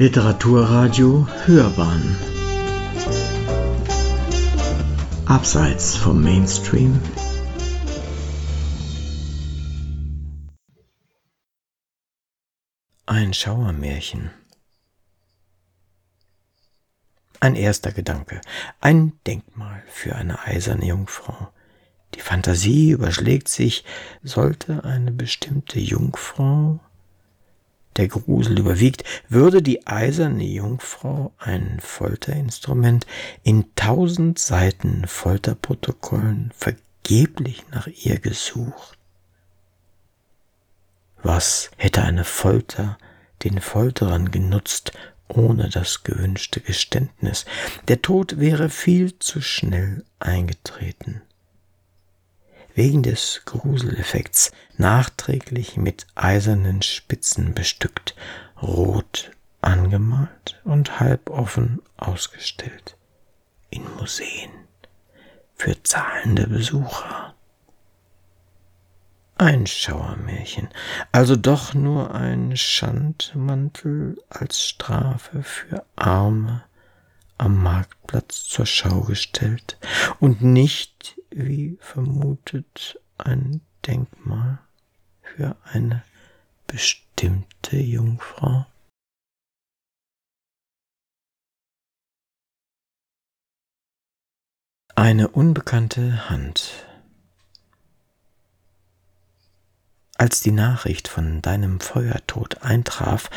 Literaturradio Hörbahn. Abseits vom Mainstream. Ein Schauermärchen. Ein erster Gedanke, ein Denkmal für eine eiserne Jungfrau. Die Fantasie überschlägt sich, sollte eine bestimmte Jungfrau der Grusel überwiegt, würde die eiserne Jungfrau ein Folterinstrument in tausend Seiten Folterprotokollen vergeblich nach ihr gesucht. Was hätte eine Folter den Folterern genutzt, ohne das gewünschte Geständnis? Der Tod wäre viel zu schnell eingetreten wegen des Gruseleffekts nachträglich mit eisernen Spitzen bestückt, rot angemalt und halboffen ausgestellt. In Museen. Für zahlende Besucher. Ein Schauermärchen, also doch nur ein Schandmantel als Strafe für Arme am Marktplatz zur Schau gestellt und nicht wie vermutet, ein Denkmal für eine bestimmte Jungfrau? Eine unbekannte Hand. Als die Nachricht von deinem Feuertod eintraf,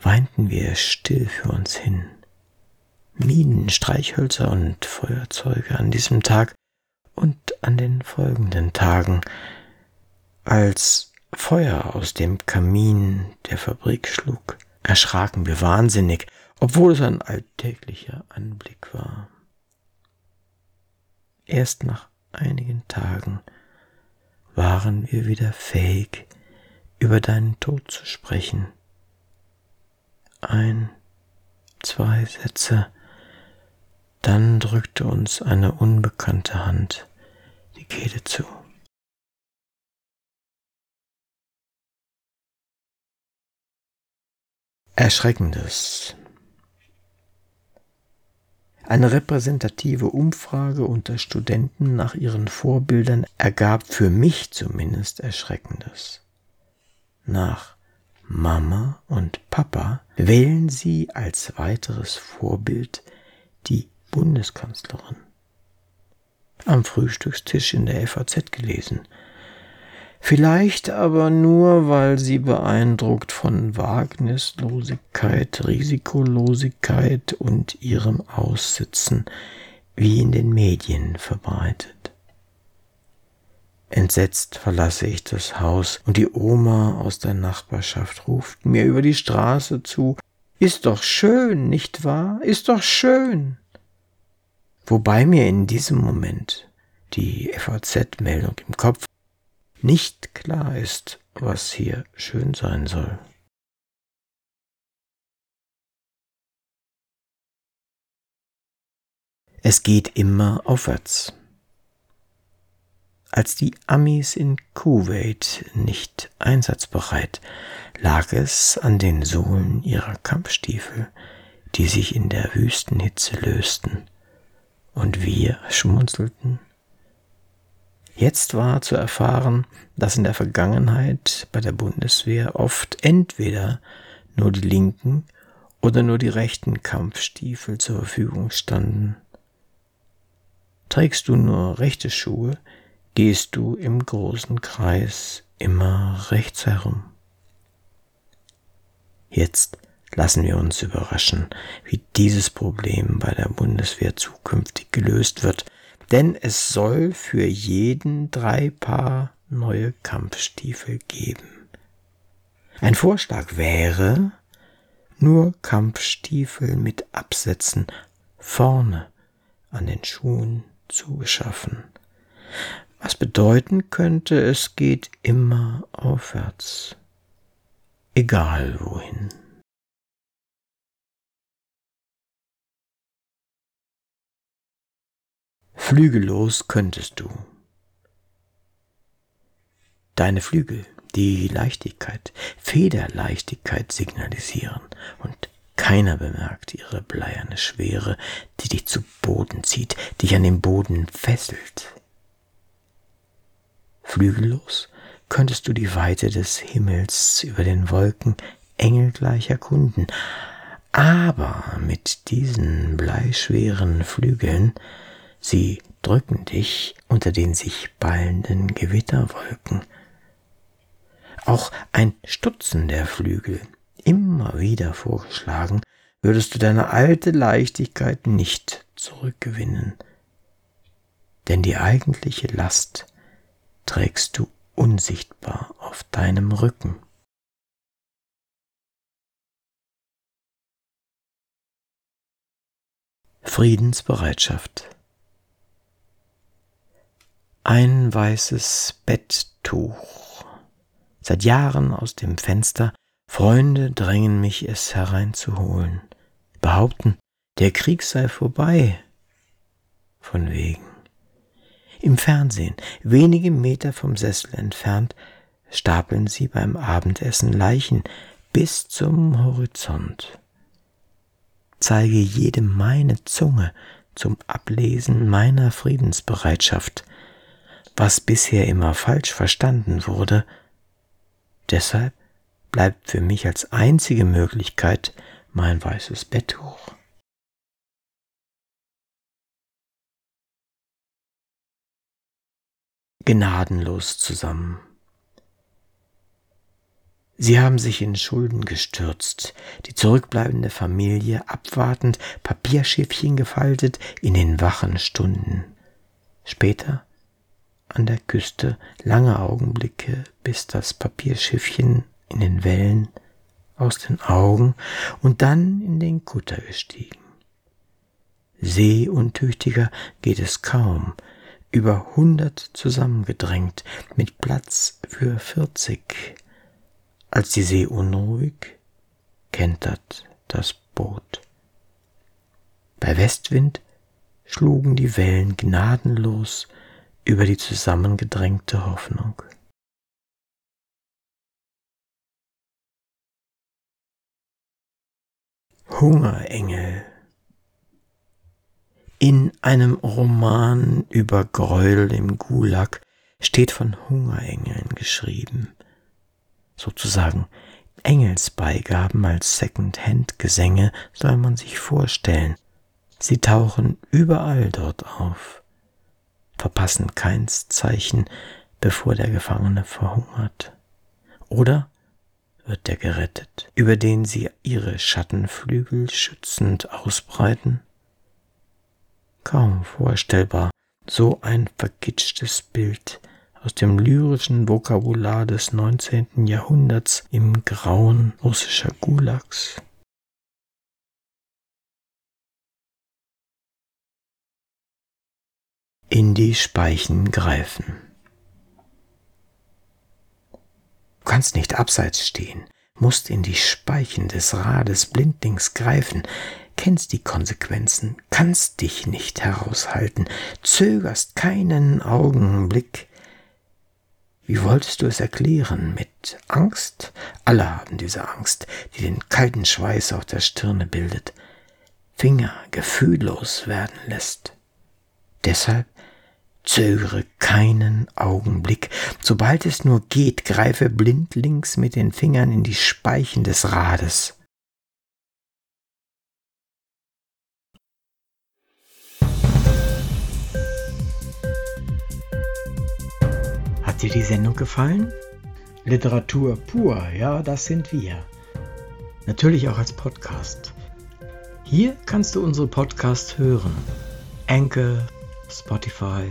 weinten wir still für uns hin. Minen, Streichhölzer und Feuerzeuge an diesem Tag und an den folgenden Tagen, als Feuer aus dem Kamin der Fabrik schlug, erschraken wir wahnsinnig, obwohl es ein alltäglicher Anblick war. Erst nach einigen Tagen waren wir wieder fähig, über deinen Tod zu sprechen. Ein, zwei Sätze, dann drückte uns eine unbekannte Hand Kehle zu. Erschreckendes. Eine repräsentative Umfrage unter Studenten nach ihren Vorbildern ergab für mich zumindest Erschreckendes. Nach Mama und Papa wählen sie als weiteres Vorbild die Bundeskanzlerin. Am Frühstückstisch in der FAZ gelesen. Vielleicht aber nur, weil sie beeindruckt von Wagnislosigkeit, Risikolosigkeit und ihrem Aussitzen wie in den Medien verbreitet. Entsetzt verlasse ich das Haus und die Oma aus der Nachbarschaft ruft mir über die Straße zu. Ist doch schön, nicht wahr? Ist doch schön. Wobei mir in diesem Moment die FAZ-Meldung im Kopf nicht klar ist, was hier schön sein soll. Es geht immer aufwärts. Als die Amis in Kuwait nicht einsatzbereit, lag es an den Sohlen ihrer Kampfstiefel, die sich in der Wüstenhitze lösten und wir schmunzelten. Jetzt war zu erfahren, dass in der Vergangenheit bei der Bundeswehr oft entweder nur die linken oder nur die rechten Kampfstiefel zur Verfügung standen. Trägst du nur rechte Schuhe, gehst du im großen Kreis immer rechts herum. Jetzt Lassen wir uns überraschen, wie dieses Problem bei der Bundeswehr zukünftig gelöst wird, denn es soll für jeden drei Paar neue Kampfstiefel geben. Ein Vorschlag wäre, nur Kampfstiefel mit Absätzen vorne an den Schuhen zu beschaffen. Was bedeuten könnte, es geht immer aufwärts, egal wohin. Flügellos könntest du. Deine Flügel, die Leichtigkeit, Federleichtigkeit signalisieren und Keiner bemerkt ihre bleierne Schwere, die dich zu Boden zieht, dich an den Boden fesselt. Flügellos könntest du die Weite des Himmels über den Wolken engelgleich erkunden, aber mit diesen bleischweren Flügeln, sie drücken dich unter den sich ballenden Gewitterwolken. Auch ein Stutzen der Flügel, immer wieder vorgeschlagen, würdest du deine alte Leichtigkeit nicht zurückgewinnen. Denn die eigentliche Last trägst du unsichtbar auf deinem Rücken. Friedensbereitschaft Ein weißes Betttuch. Seit Jahren aus dem Fenster, Freunde drängen mich, es hereinzuholen, behaupten, der Krieg sei vorbei. Von wegen. Im Fernsehen, wenige Meter vom Sessel entfernt, stapeln sie beim Abendessen Leichen bis zum Horizont. Zeige jedem meine Zunge zum Ablesen meiner Friedensbereitschaft, was bisher immer falsch verstanden wurde. Deshalb bleibt für mich als einzige Möglichkeit mein weißes Betttuch. gnadenlos zusammen. Sie haben sich in Schulden gestürzt, die zurückbleibende Familie abwartend, Papierschiffchen gefaltet in den wachen Stunden. Später an der Küste lange Augenblicke, bis das Papierschiffchen in den Wellen aus den Augen und dann in den Kutter gestiegen. Seeuntüchtiger geht es kaum, über hundert zusammengedrängt, mit Platz für vierzig. Als die See unruhig, kentert das Boot. Bei Westwind schlugen die Wellen gnadenlos über die zusammengedrängte Hoffnung. Hungerengel in einem Roman über Gräuel im Gulag steht von Hungerengeln geschrieben. Sozusagen Engelsbeigaben als Second-Hand-Gesänge soll man sich vorstellen. Sie tauchen überall dort auf, verpassen keins Zeichen, bevor der Gefangene verhungert. Oder wird der gerettet, über den sie ihre Schattenflügel schützend ausbreiten? Kaum vorstellbar, so ein verkitschtes Bild aus dem lyrischen Vokabular des 19. Jahrhunderts im Grauen russischer Gulags. In die Speichen greifen. Du kannst nicht abseits stehen, musst in die Speichen des Rades blindlings greifen, kennst die Konsequenzen, kannst dich nicht heraushalten, zögerst keinen Augenblick. Wie wolltest du es erklären? Mit Angst? Alle haben diese Angst, die den kalten Schweiß auf der Stirne bildet, Finger gefühllos werden lässt. Deshalb Zögere keinen Augenblick. Sobald es nur geht, greife blindlings mit den Fingern in die Speichen des Rades. Hat dir die Sendung gefallen? Literatur pur, ja, das sind wir. Natürlich auch als Podcast. Hier kannst du unsere Podcasts hören. Anchor, Spotify,